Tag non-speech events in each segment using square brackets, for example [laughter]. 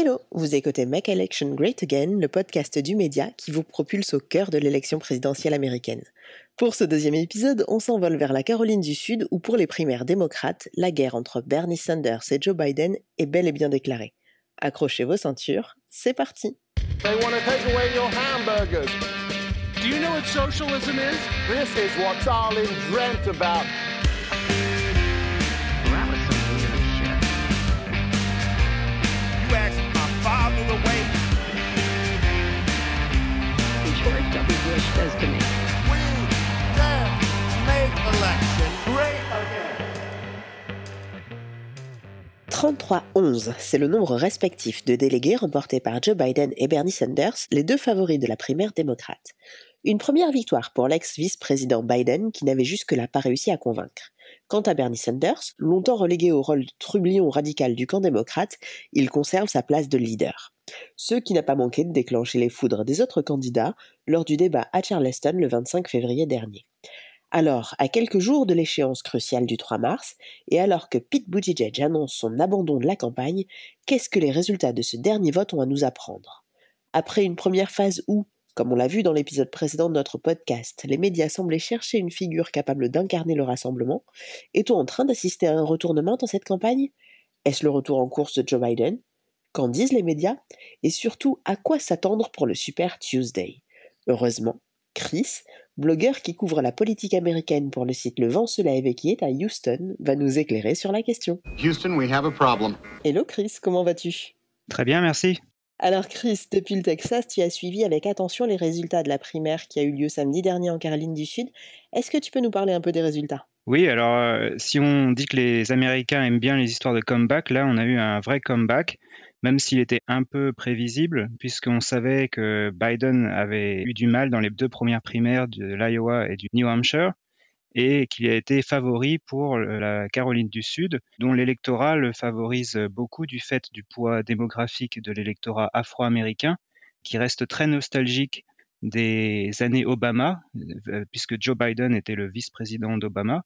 Hello, vous écoutez Make Election Great Again, le podcast du média qui vous propulse au cœur de l'élection présidentielle américaine. Pour ce deuxième épisode, on s'envole vers la Caroline du Sud où pour les primaires démocrates, la guerre entre Bernie Sanders et Joe Biden est bel et bien déclarée. Accrochez vos ceintures, c'est parti. They want to take away your hamburgers. Do you know what socialism is? This is what Stalin dreamt about. You asked George W. Bush says to me, We can make election great again. 33-11, c'est le nombre respectif de délégués remportés par Joe Biden et Bernie Sanders, les deux favoris de la primaire démocrate. Une première victoire pour l'ex-vice-président Biden qui n'avait jusque-là pas réussi à convaincre. Quant à Bernie Sanders, longtemps relégué au rôle de trublion radical du camp démocrate, il conserve sa place de leader. Ce qui n'a pas manqué de déclencher les foudres des autres candidats lors du débat à Charleston le 25 février dernier. Alors, à quelques jours de l'échéance cruciale du 3 mars, et alors que Pete Buttigieg annonce son abandon de la campagne, qu'est-ce que les résultats de ce dernier vote ont à nous apprendre? Après une première phase où, comme on l'a vu dans l'épisode précédent de notre podcast, les médias semblaient chercher une figure capable d'incarner le rassemblement, est-on en train d'assister à un retournement dans cette campagne? Est-ce le retour en course de Joe Biden? Qu'en disent les médias Et surtout, à quoi s'attendre pour le Super Tuesday Heureusement, Chris, blogueur qui couvre la politique américaine pour le site Le Vent se lève et qui est à Houston, va nous éclairer sur la question. Houston, we have a problem. Hello Chris, comment vas-tu? Très bien, merci. Alors Chris, depuis le Texas, tu as suivi avec attention les résultats de la primaire qui a eu lieu samedi dernier en Caroline du Sud. Est-ce que tu peux nous parler un peu des résultats? Oui, alors euh, si on dit que les Américains aiment bien les histoires de comeback, là on a eu un vrai comeback, même s'il était un peu prévisible, puisqu'on savait que Biden avait eu du mal dans les deux premières primaires de l'Iowa et du New Hampshire, et qu'il a été favori pour la Caroline du Sud, dont l'électorat le favorise beaucoup du fait du poids démographique de l'électorat afro-américain, qui reste très nostalgique des années Obama, euh, puisque Joe Biden était le vice-président d'Obama,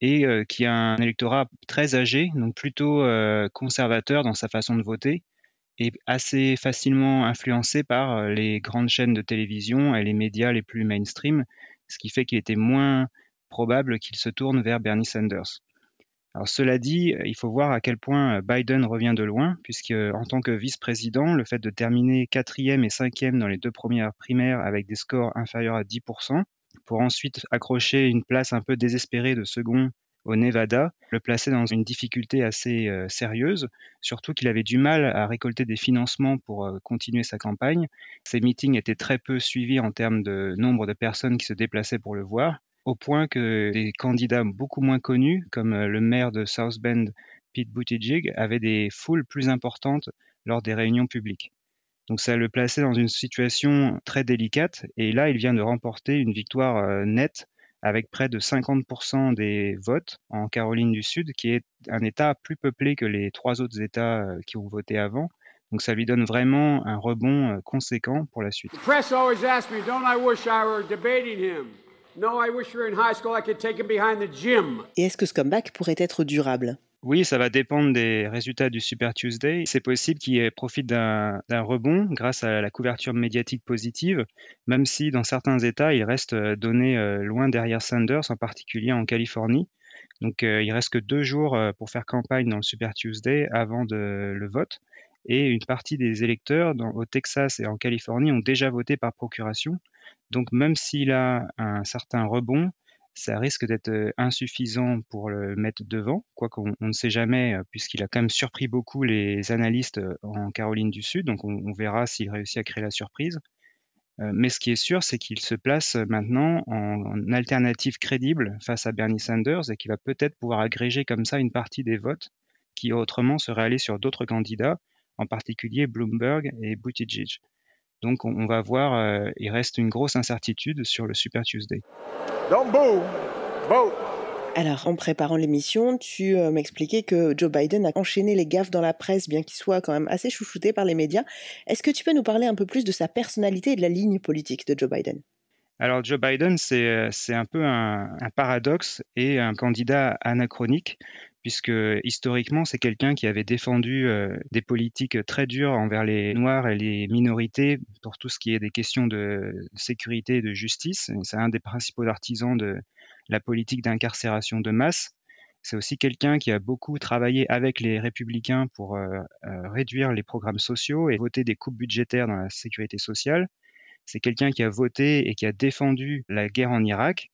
et euh, qui a un électorat très âgé, donc plutôt euh, conservateur dans sa façon de voter, et assez facilement influencé par les grandes chaînes de télévision et les médias les plus mainstream, ce qui fait qu'il était moins probable qu'il se tourne vers Bernie Sanders. Alors cela dit, il faut voir à quel point Biden revient de loin, puisque en tant que vice-président, le fait de terminer quatrième et cinquième dans les deux premières primaires avec des scores inférieurs à 10%, pour ensuite accrocher une place un peu désespérée de second au Nevada, le plaçait dans une difficulté assez euh, sérieuse, surtout qu'il avait du mal à récolter des financements pour euh, continuer sa campagne. Ses meetings étaient très peu suivis en termes de nombre de personnes qui se déplaçaient pour le voir au point que des candidats beaucoup moins connus, comme euh, le maire de South Bend, Pete Buttigieg, avaient des foules plus importantes lors des réunions publiques. Donc ça le plaçait dans une situation très délicate, et là il vient de remporter une victoire euh, nette avec près de 50% des votes en Caroline du Sud, qui est un État plus peuplé que les trois autres États euh, qui ont voté avant. Donc ça lui donne vraiment un rebond conséquent pour la suite. The press always asks me, don't I wish I were debating him? No, I wish we were in high school. I could take him behind the gym. Et est-ce que ce comeback pourrait être durable? Oui, ça va dépendre des résultats du Super Tuesday. C'est possible qu'il profite d'un rebond grâce à la couverture médiatique positive, même si dans certains États, il reste euh, donné euh, loin derrière Sanders, en particulier en Californie. Donc euh, il reste que deux jours euh, pour faire campagne dans le Super Tuesday avant le vote. Et une partie des électeurs au Texas et en Californie ont déjà voté par procuration. Donc même s'il a un certain rebond, ça risque d'être insuffisant pour le mettre devant, quoiqu'on on ne sait jamais, puisqu'il a quand même surpris beaucoup les analystes en Caroline du Sud, donc on, verra s'il réussit à créer la surprise. Mais ce qui est sûr, c'est qu'il se place maintenant en, en alternative crédible face à Bernie Sanders et qu'il va peut-être pouvoir agréger comme ça une partie des votes qui autrement seraient allés sur d'autres candidats, en particulier Bloomberg et Buttigieg. Donc on, on va voir, euh, il reste une grosse incertitude sur le Super Tuesday. Don't boo, vote. Alors, en préparant l'émission, tu euh, m'expliquais que Joe Biden a enchaîné les gaffes dans la presse, bien qu'il soit quand même assez chouchouté par les médias. Est-ce que tu peux nous parler un peu plus de sa personnalité et de la ligne politique de Joe Biden? Alors Joe Biden, c'est euh, c'est un peu un, un paradoxe et un candidat anachronique, puisque historiquement, c'est quelqu'un qui avait défendu euh, des politiques très dures envers les Noirs et les minorités pour tout ce qui est des questions de sécurité et de justice. C'est un des principaux artisans de la politique d'incarcération de masse. C'est aussi quelqu'un qui a beaucoup travaillé avec les républicains pour euh, euh, réduire les programmes sociaux et voter des coupes budgétaires dans la sécurité sociale. C'est quelqu'un qui a voté et qui a défendu la guerre en Irak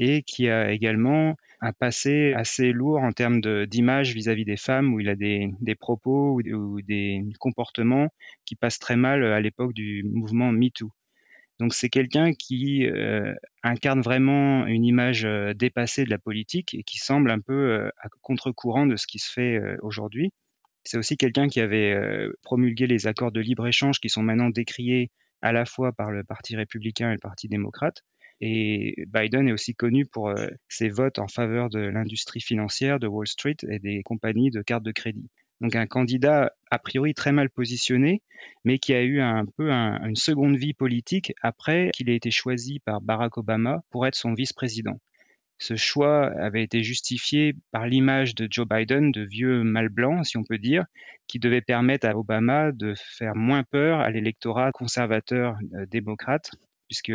et qui a également un passé assez lourd en termes d'image vis-à-vis des femmes, où il a des, propos ou, des comportements qui passent très mal à l'époque du mouvement MeToo. Donc c'est quelqu'un qui euh, incarne vraiment une image euh, dépassée de la politique et qui semble un peu euh, à contre-courant de ce qui se fait euh, aujourd'hui. C'est aussi quelqu'un qui avait euh, promulgué les accords de libre-échange qui sont maintenant décriés à la fois par le Parti républicain et le Parti démocrate. Et Biden est aussi connu pour euh, ses votes en faveur de l'industrie financière de Wall Street et des compagnies de cartes de crédit. Donc un candidat a priori très mal positionné, mais qui a eu un peu un, une seconde vie politique après qu'il ait été choisi par Barack Obama pour être son vice-président. Ce choix avait été justifié par l'image de Joe Biden, de vieux mâle blanc, si on peut dire, qui devait permettre à Obama de faire moins peur à l'électorat conservateur euh, démocrate, puisque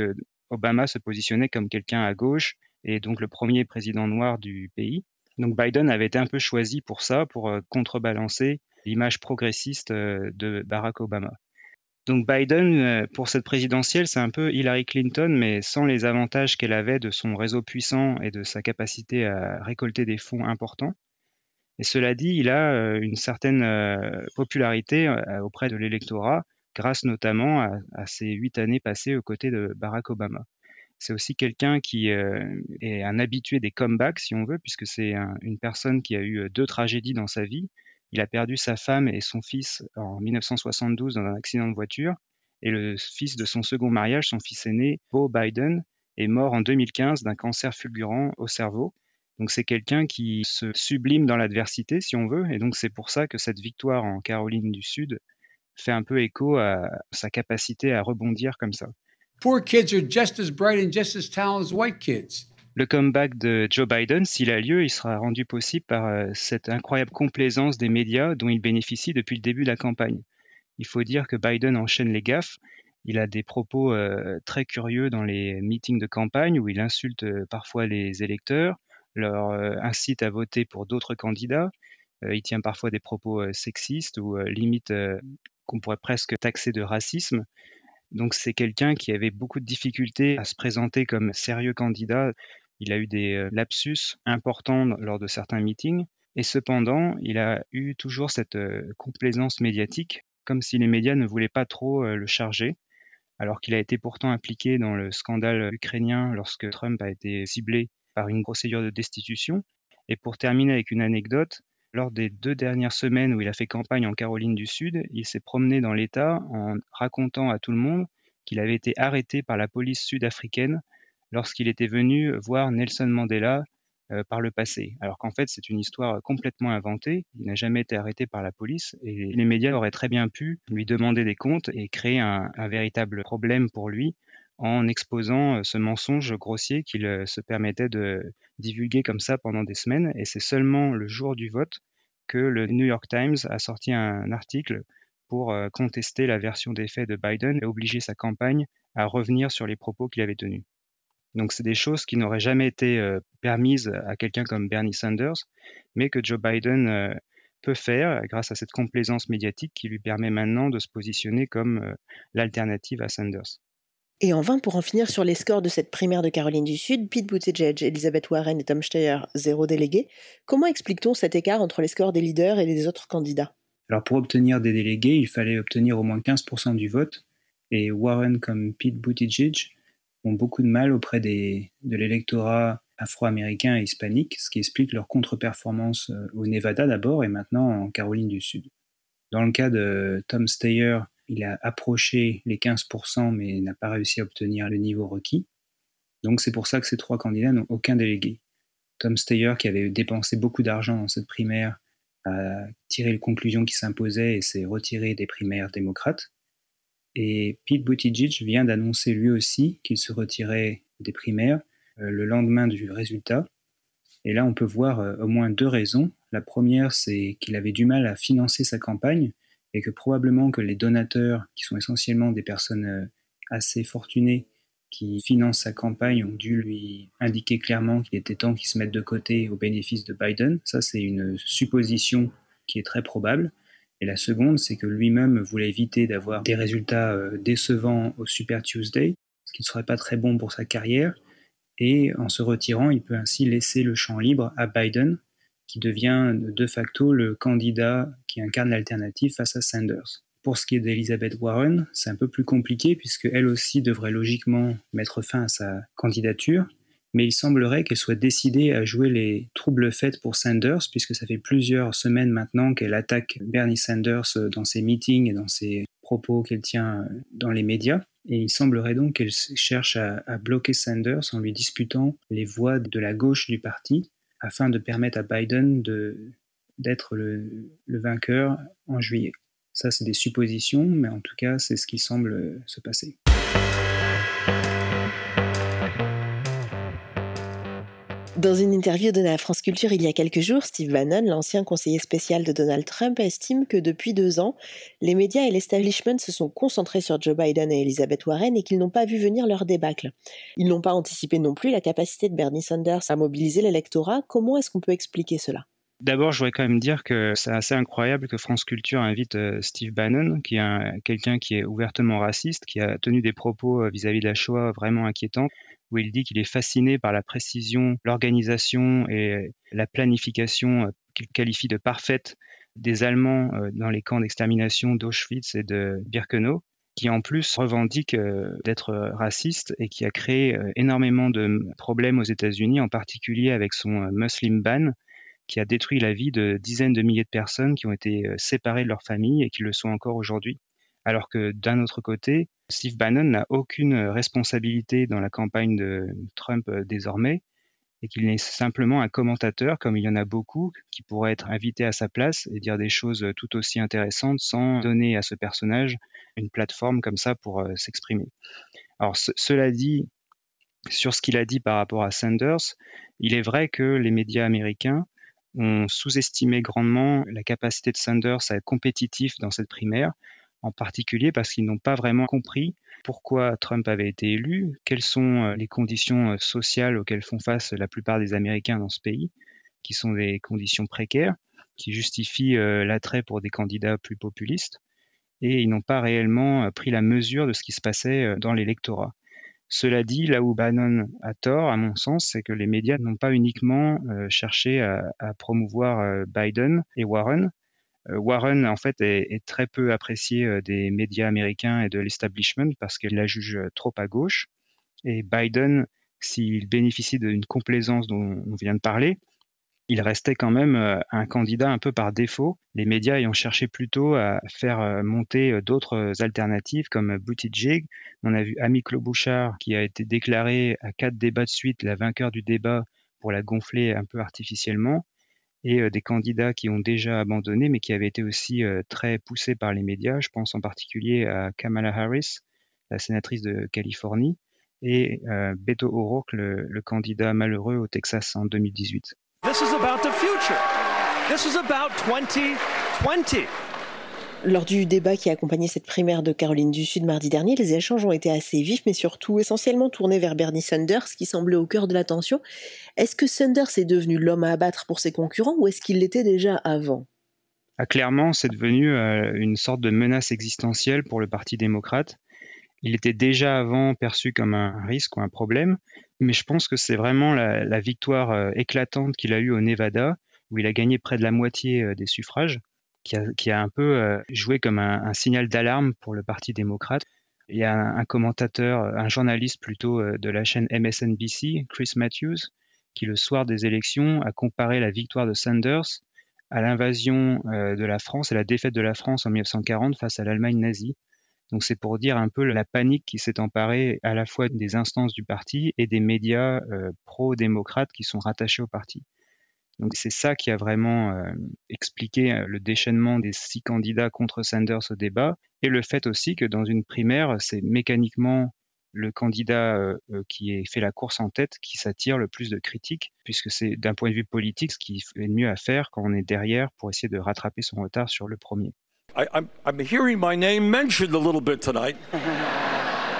Obama se positionnait comme quelqu'un à gauche et donc le premier président noir du pays. Donc Biden avait été un peu choisi pour ça, pour euh, contrebalancer l'image progressiste euh, de Barack Obama. Donc Biden, euh, pour cette présidentielle, c'est un peu Hillary Clinton, mais sans les avantages qu'elle avait de son réseau puissant et de sa capacité à récolter des fonds importants. Et cela dit, il a une certaine popularité auprès de l'électorat, grâce notamment à, à ses huit années passées aux côtés de Barack Obama. C'est aussi quelqu'un qui euh, est un habitué des comebacks, si on veut, puisque c'est un, une personne qui a eu euh, deux tragédies dans sa vie. Il a perdu sa femme et son fils en 1972 dans un accident de voiture. Et le fils de son second mariage, son fils aîné, Beau Biden, est mort en 2015 d'un cancer fulgurant au cerveau. Donc c'est quelqu'un qui se sublime dans l'adversité, si on veut. Et donc c'est pour ça que cette victoire en Caroline du Sud fait un peu écho à sa capacité à rebondir comme ça. Poor kids are just as bright and just as talented as white kids. Le comeback de Joe Biden, s'il a lieu, il sera rendu possible par euh, cette incroyable complaisance des médias dont il bénéficie depuis le début de la campagne. Il faut dire que Biden enchaîne les gaffes. Il a des propos euh, très curieux dans les meetings de campagne où il insulte euh, parfois les électeurs, leur euh, incite à voter pour d'autres candidats. Euh, il tient parfois des propos sexistes ou limite qu'on pourrait presque taxer de racisme. Donc c'est quelqu'un qui avait beaucoup de difficultés à se présenter comme sérieux candidat. Il a eu des lapsus importants lors de certains meetings. Et cependant, il a eu toujours cette complaisance médiatique, comme si les médias ne voulaient pas trop le charger, alors qu'il a été pourtant impliqué dans le scandale ukrainien lorsque Trump a été ciblé par une procédure de destitution. Et pour terminer avec une anecdote, lors des deux dernières semaines où il a fait campagne en Caroline du Sud, il s'est promené dans l'État en racontant à tout le monde qu'il avait été arrêté par la police sud-africaine lorsqu'il était venu voir Nelson Mandela euh, par le passé. Alors qu'en fait, c'est une histoire complètement inventée. Il n'a jamais été arrêté par la police et les médias auraient très bien pu lui demander des comptes et créer un, un véritable problème pour lui en exposant euh, ce mensonge grossier qu'il euh, se permettait de divulguer comme ça pendant des semaines. Et c'est seulement le jour du vote que le New York Times a sorti un article pour euh, contester la version des faits de Biden et obliger sa campagne à revenir sur les propos qu'il avait tenus. Donc c'est des choses qui n'auraient jamais été permises à quelqu'un comme Bernie Sanders, mais que Joe Biden peut faire grâce à cette complaisance médiatique qui lui permet maintenant de se positionner comme l'alternative à Sanders. Et en vain pour en finir sur les scores de cette primaire de Caroline du Sud, Pete Buttigieg, Elizabeth Warren et Tom Steyer, zéro délégué. Comment explique-t-on cet écart entre les scores des leaders et des autres candidats? Alors pour obtenir des délégués, il fallait obtenir au moins 15% du vote, et Warren comme Pete Buttigieg ont beaucoup de mal auprès de l'électorat afro-américain et hispanique, ce qui explique leur contre-performance euh, au Nevada d'abord et maintenant en Caroline du Sud. Dans le cas de Tom Steyer, il a approché les 15%, mais n'a pas réussi à obtenir le niveau requis. Donc c'est pour ça que ces trois candidats n'ont aucun délégué. Tom Steyer, qui avait dépensé beaucoup d'argent dans cette primaire, a tiré les conclusions qui s'imposaient et s'est retiré des primaires démocrates. Et Pete Buttigieg vient d'annoncer lui aussi qu'il se retirait des primaires euh, le lendemain du résultat. Et là, on peut voir euh, au moins deux raisons. La première, c'est qu'il avait du mal à financer sa campagne et que probablement que les donateurs, qui sont essentiellement des personnes euh, assez fortunées, qui financent sa campagne, ont dû lui indiquer clairement qu'il était temps qu'il se mette de côté au bénéfice de Biden. Ça, c'est une supposition qui est très probable. Et la seconde, c'est que lui-même voulait éviter d'avoir des résultats euh, décevants au Super Tuesday, ce qui ne serait pas très bon pour sa carrière. Et en se retirant, il peut ainsi laisser le champ libre à Biden, qui devient de facto le candidat qui incarne l'alternative face à Sanders. Pour ce qui est d'Elizabeth Warren, c'est un peu plus compliqué puisque elle aussi devrait logiquement mettre fin à sa candidature, mais il semblerait qu'elle soit décidée à jouer les troubles faits pour Sanders puisque ça fait plusieurs semaines maintenant qu'elle attaque Bernie Sanders dans ses meetings et dans ses propos qu'elle tient dans les médias. Et il semblerait donc qu'elle cherche à, à bloquer Sanders en lui disputant les voix de la gauche du parti afin de permettre à Biden d'être le, le vainqueur en juillet. Ça, c'est des suppositions, mais en tout cas, c'est ce qui semble se passer. Dans une interview donnée à France Culture il y a quelques jours, Steve Bannon, l'ancien conseiller spécial de Donald Trump, estime que depuis deux ans, les médias et l'establishment se sont concentrés sur Joe Biden et Elizabeth Warren et qu'ils n'ont pas vu venir leur débâcle. Ils n'ont pas anticipé non plus la capacité de Bernie Sanders à mobiliser l'électorat. Comment est-ce qu'on peut expliquer cela? D'abord, je voudrais quand même dire que c'est assez incroyable que France Culture invite euh, Steve Bannon, qui est quelqu'un qui est ouvertement raciste, qui a tenu des propos euh, vis-à-vis de la Shoah vraiment inquiétants, où il dit qu'il est fasciné par la précision, l'organisation et la planification euh, qu'il qualifie de parfaite des Allemands dans les camps d'extermination d'Auschwitz et de Birkenau qui en plus revendique d'être raciste et qui a créé énormément de problèmes aux États-Unis, en particulier avec son Muslim ban, qui a détruit la vie de dizaines de milliers de personnes qui ont été euh, séparées de leur famille et qui le sont encore aujourd'hui. Alors que d'un autre côté, Steve Bannon n'a aucune responsabilité dans la campagne de Trump euh, désormais et qu'il n'est simplement un commentateur, comme il y en a beaucoup, qui pourrait être invité à sa place et dire des choses euh, tout aussi intéressantes sans donner à ce personnage une plateforme comme ça pour s'exprimer. Alors cela dit, sur ce qu'il a dit par rapport à Sanders, il est vrai que les médias américains ont sous-estimé grandement la capacité de Sanders à être compétitif dans cette primaire, en particulier parce qu'ils n'ont pas vraiment compris pourquoi Trump avait été élu, quelles sont euh, les conditions euh, sociales auxquelles font face la plupart des Américains dans ce pays, qui sont des conditions précaires, qui justifient euh, l'attrait pour des candidats plus populistes, et ils n'ont pas réellement pris la mesure de ce qui se passait dans l'électorat. Cela dit, là où Bannon a tort, à mon sens, c'est que les médias n'ont pas uniquement euh, cherché à, promouvoir euh, Biden et Warren. Euh, Warren, en fait, est, très peu apprécié des médias américains et de l'establishment parce qu'elle la juge trop à gauche. Et Biden, s'il bénéficie d'une complaisance dont on vient de parler, il restait quand même euh, un candidat un peu par défaut, les médias ayant cherché plutôt à faire euh, monter euh, d'autres alternatives comme Buttigieg. On a vu Ami Klobuchar qui a été déclaré à quatre débats de suite la vainqueur du débat pour la gonfler un peu artificiellement et des candidats qui ont déjà abandonné mais qui avaient été aussi très poussés par les médias. Je pense en particulier à Kamala Harris, la sénatrice de Californie, et Beto O'Rourke, le candidat malheureux au Texas en 2018. This is about the future. This is about 2020. Lors du débat qui a accompagné cette primaire de Caroline du Sud mardi dernier, les échanges ont été assez vifs, mais surtout essentiellement tournés vers Bernie Sanders, qui semblait au cœur de l'attention. Est-ce que Sanders est devenu l'homme à abattre pour ses concurrents ou est-ce qu'il l'était déjà avant? Ah, Clairement, c'est devenu euh, une sorte de menace existentielle pour le Parti démocrate. Il était déjà avant perçu comme un risque ou un problème, mais je pense que c'est vraiment la, victoire euh, éclatante qu'il a eue au Nevada, où il a gagné près de la moitié euh, des suffrages, qui a, un peu euh, joué comme un, signal d'alarme pour le Parti démocrate. Il y a un, commentateur, un journaliste plutôt de la chaîne MSNBC, Chris Matthews, qui le soir des élections a comparé la victoire de Sanders à l'invasion de la France et la défaite de la France en 1940 face à l'Allemagne nazie. Donc c'est pour dire un peu la panique qui s'est emparée à la fois des instances du parti et des médias euh, pro-démocrates qui sont rattachés au parti. Donc c'est ça qui a vraiment euh, expliqué le déchaînement des six candidats contre Sanders au débat et le fait aussi que dans une primaire, c'est mécaniquement le candidat euh, qui est fait la course en tête qui s'attire le plus de critiques, puisque c'est d'un point de vue politique ce qui est mieux à faire quand on est derrière pour essayer de rattraper son retard sur le premier. I, I'm, I'm hearing my name mentioned a little bit tonight. [laughs] I, I wonder why.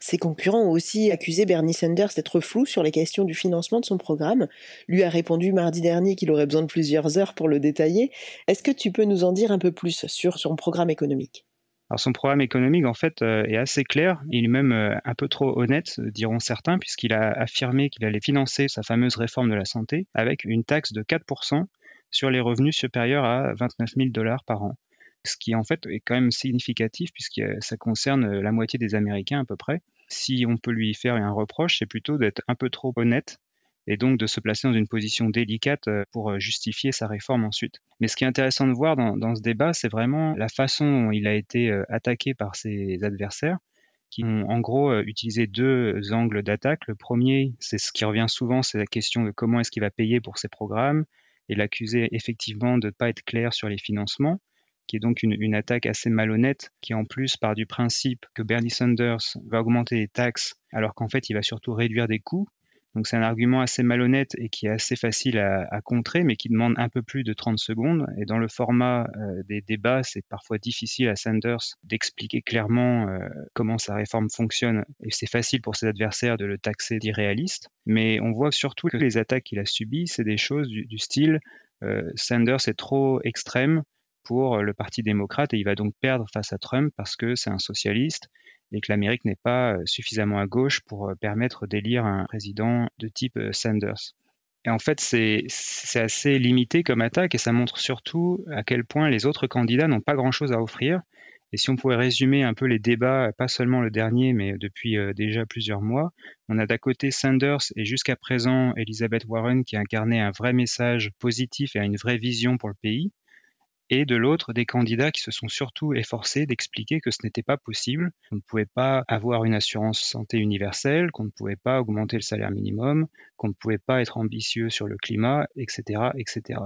Ses concurrents ont aussi accusé Bernie Sanders d'être flou sur les questions du financement de son programme. Lui a répondu mardi dernier qu'il aurait besoin de plusieurs heures pour le détailler. Est-ce que tu peux nous en dire un peu plus sur son programme économique? Alors son programme économique, en fait, euh, est assez clair. Il est même euh, un peu trop honnête, diront certains, puisqu'il a affirmé qu'il allait financer sa fameuse réforme de la santé avec une taxe de 4% sur les revenus supérieurs à 29 000 dollars par an. Ce qui, en fait, est quand même significatif, puisque ça concerne la moitié des Américains à peu près. Si on peut lui faire un reproche, c'est plutôt d'être un peu trop honnête et donc de se placer dans une position délicate euh, pour euh, justifier sa réforme ensuite. Mais ce qui est intéressant de voir dans, ce débat, c'est vraiment la façon dont il a été euh, attaqué par ses adversaires, qui ont en gros utilisé deux angles d'attaque. Le premier, c'est ce qui revient souvent, c'est la question de comment est-ce qu'il va payer pour ses programmes, et l'accuser effectivement de ne pas être clair sur les financements qui est donc une, attaque assez malhonnête, qui en plus part du principe que Bernie Sanders va augmenter les taxes alors qu'en fait il va surtout réduire des coûts, donc c'est un argument assez malhonnête et qui est assez facile à, contrer, mais qui demande un peu plus de 30 secondes. Et dans le format euh, des débats, c'est parfois difficile à Sanders d'expliquer clairement euh, comment sa réforme fonctionne. Et c'est facile pour ses adversaires de le taxer d'irréaliste. Mais on voit surtout que les attaques qu'il a subies, c'est des choses du, style euh, Sanders est trop extrême pour le Parti démocrate et il va donc perdre face à Trump parce que c'est un socialiste et que l'Amérique n'est pas euh, suffisamment à gauche pour euh, permettre d'élire un président de type euh, Sanders. Et en fait, c'est assez limité comme attaque et ça montre surtout à quel point les autres candidats n'ont pas grand-chose à offrir. Et si on pouvait résumer un peu les débats, pas seulement le dernier, mais depuis déjà plusieurs mois, on a d'à côté Sanders et jusqu'à présent Elizabeth Warren qui incarnait un vrai message positif et une vraie vision pour le pays et de l'autre des candidats qui se sont surtout efforcés d'expliquer que ce n'était pas possible, qu'on ne pouvait pas avoir une assurance santé universelle, qu'on ne pouvait pas augmenter le salaire minimum, qu'on ne pouvait pas être ambitieux sur le climat, etc., etc.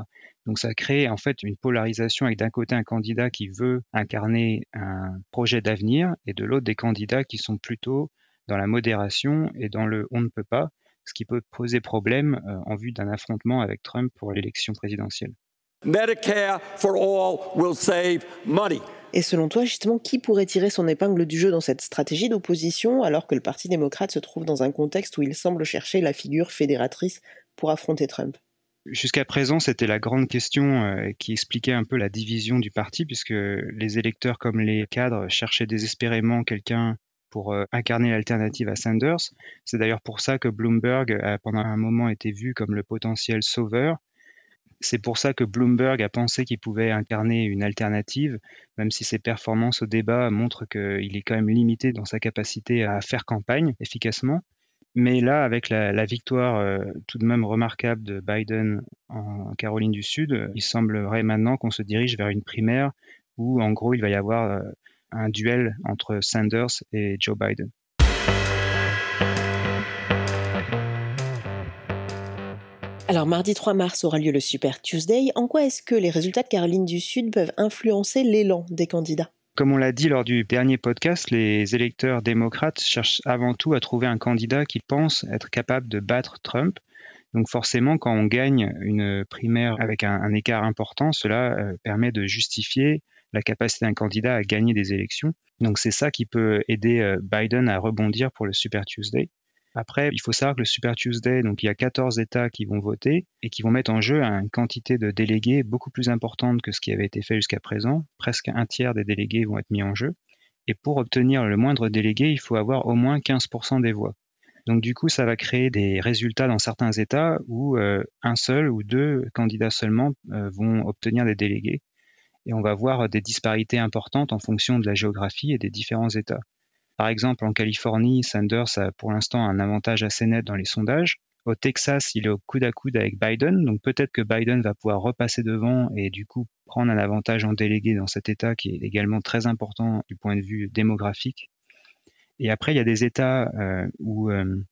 Donc ça crée en fait une polarisation avec d'un côté un candidat qui veut incarner un projet d'avenir et de l'autre des candidats qui sont plutôt dans la modération et dans le on ne peut pas, ce qui peut poser problème euh, en vue d'un affrontement avec Trump pour l'élection présidentielle. Medicare for all will save money. Et selon toi, justement, qui pourrait tirer son épingle du jeu dans cette stratégie d'opposition alors que le Parti démocrate se trouve dans un contexte où il semble chercher la figure fédératrice pour affronter Trump? Jusqu'à présent, c'était la grande question euh, qui expliquait un peu la division du parti, puisque les électeurs comme les cadres cherchaient désespérément quelqu'un pour euh, incarner l'alternative à Sanders. C'est d'ailleurs pour ça que Bloomberg a pendant un moment été vu comme le potentiel sauveur, c'est pour ça que Bloomberg a pensé qu'il pouvait incarner une alternative, même si ses performances au débat montrent qu'il est quand même limité dans sa capacité à faire campagne efficacement. Mais là, avec la, victoire euh, tout de même remarquable de Biden en Caroline du Sud, il semblerait maintenant qu'on se dirige vers une primaire où, en gros, il va y avoir euh, un duel entre Sanders et Joe Biden. Alors mardi 3 mars aura lieu le Super Tuesday. En quoi est-ce que les résultats de Caroline du Sud peuvent influencer l'élan des candidats? Comme on l'a dit lors du dernier podcast, les électeurs démocrates cherchent avant tout à trouver un candidat qui pense être capable de battre Trump. Donc forcément, quand on gagne une primaire avec un, écart important, cela euh, permet de justifier la capacité d'un candidat à gagner des élections. Donc c'est ça qui peut aider euh, Biden à rebondir pour le Super Tuesday. Après, il faut savoir que le Super Tuesday, donc il y a 14 États qui vont voter et qui vont mettre en jeu une quantité de délégués beaucoup plus importante que ce qui avait été fait jusqu'à présent. Presque un tiers des délégués vont être mis en jeu. Et pour obtenir le moindre délégué, il faut avoir au moins 15% des voix. Donc du coup, ça va créer des résultats dans certains États où euh, un seul ou deux candidats seulement euh, vont obtenir des délégués. Et on va voir des disparités importantes en fonction de la géographie et des différents États. Par exemple, en Californie, Sanders a pour l'instant un avantage assez net dans les sondages. Au Texas, il est au coude à coude avec Biden, donc peut-être que Biden va pouvoir repasser devant et du coup prendre un avantage en délégué dans cet État qui est également très important du point de vue démographique. Et après, il y a des États euh, où, euh,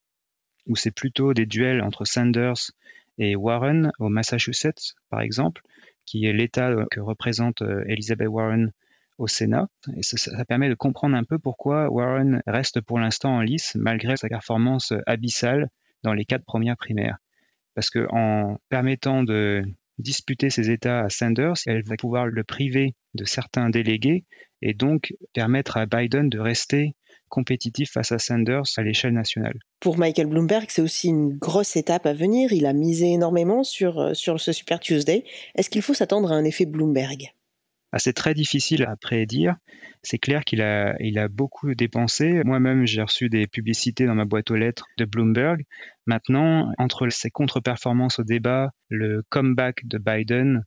où c'est plutôt des duels entre Sanders et Warren, au Massachusetts par exemple, qui est l'État que représente euh, Elizabeth Warren au Sénat. Et ça, permet de comprendre un peu pourquoi Warren reste pour l'instant en lice malgré sa performance abyssale dans les quatre premières primaires. Parce que en permettant de disputer ses États à Sanders, elle va pouvoir le priver de certains délégués et donc permettre à Biden de rester compétitif face à Sanders à l'échelle nationale. Pour Michael Bloomberg, c'est aussi une grosse étape à venir. Il a misé énormément sur, euh, sur ce Super Tuesday. Est-ce qu'il faut s'attendre à un effet Bloomberg? C'est très difficile à prédire. C'est clair qu'il a, beaucoup dépensé. Moi-même, j'ai reçu des publicités dans ma boîte aux lettres de Bloomberg. Maintenant, entre ses contre-performances au débat, le comeback de Biden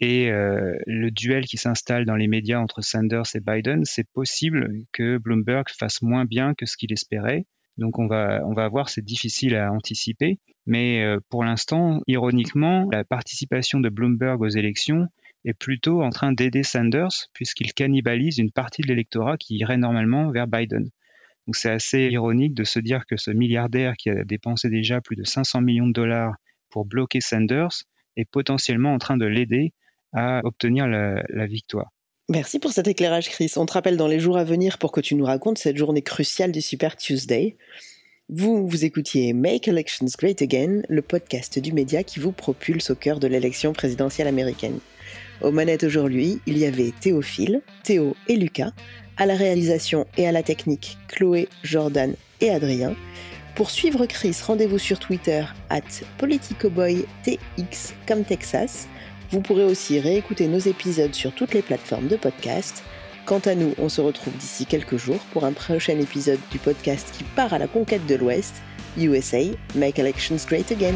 et euh, le duel qui s'installe dans les médias entre Sanders et Biden, c'est possible que Bloomberg fasse moins bien que ce qu'il espérait. Donc on va, on va voir, c'est difficile à anticiper. Mais euh, pour l'instant, ironiquement, la participation de Bloomberg aux élections est plutôt en train d'aider Sanders puisqu'il cannibalise une partie de l'électorat qui irait normalement vers Biden. Donc c'est assez ironique de se dire que ce milliardaire qui a dépensé déjà plus de 500 millions de dollars pour bloquer Sanders est potentiellement en train de l'aider à obtenir la, la victoire. Merci pour cet éclairage, Chris. On te rappelle dans les jours à venir pour que tu nous racontes cette journée cruciale du Super Tuesday. Vous, vous écoutiez Make Elections Great Again, le podcast du média qui vous propulse au cœur de l'élection présidentielle américaine. Aux manettes aujourd'hui, il y avait Théophile, Théo et Lucas. À la réalisation et à la technique, Chloé, Jordan et Adrien. Pour suivre Chris, rendez-vous sur Twitter at politicoboytx comme Texas. Vous pourrez aussi réécouter nos épisodes sur toutes les plateformes de podcast. Quant à nous, on se retrouve d'ici quelques jours pour un prochain épisode du podcast qui part à la conquête de l'Ouest, USA, Make Elections Great Again.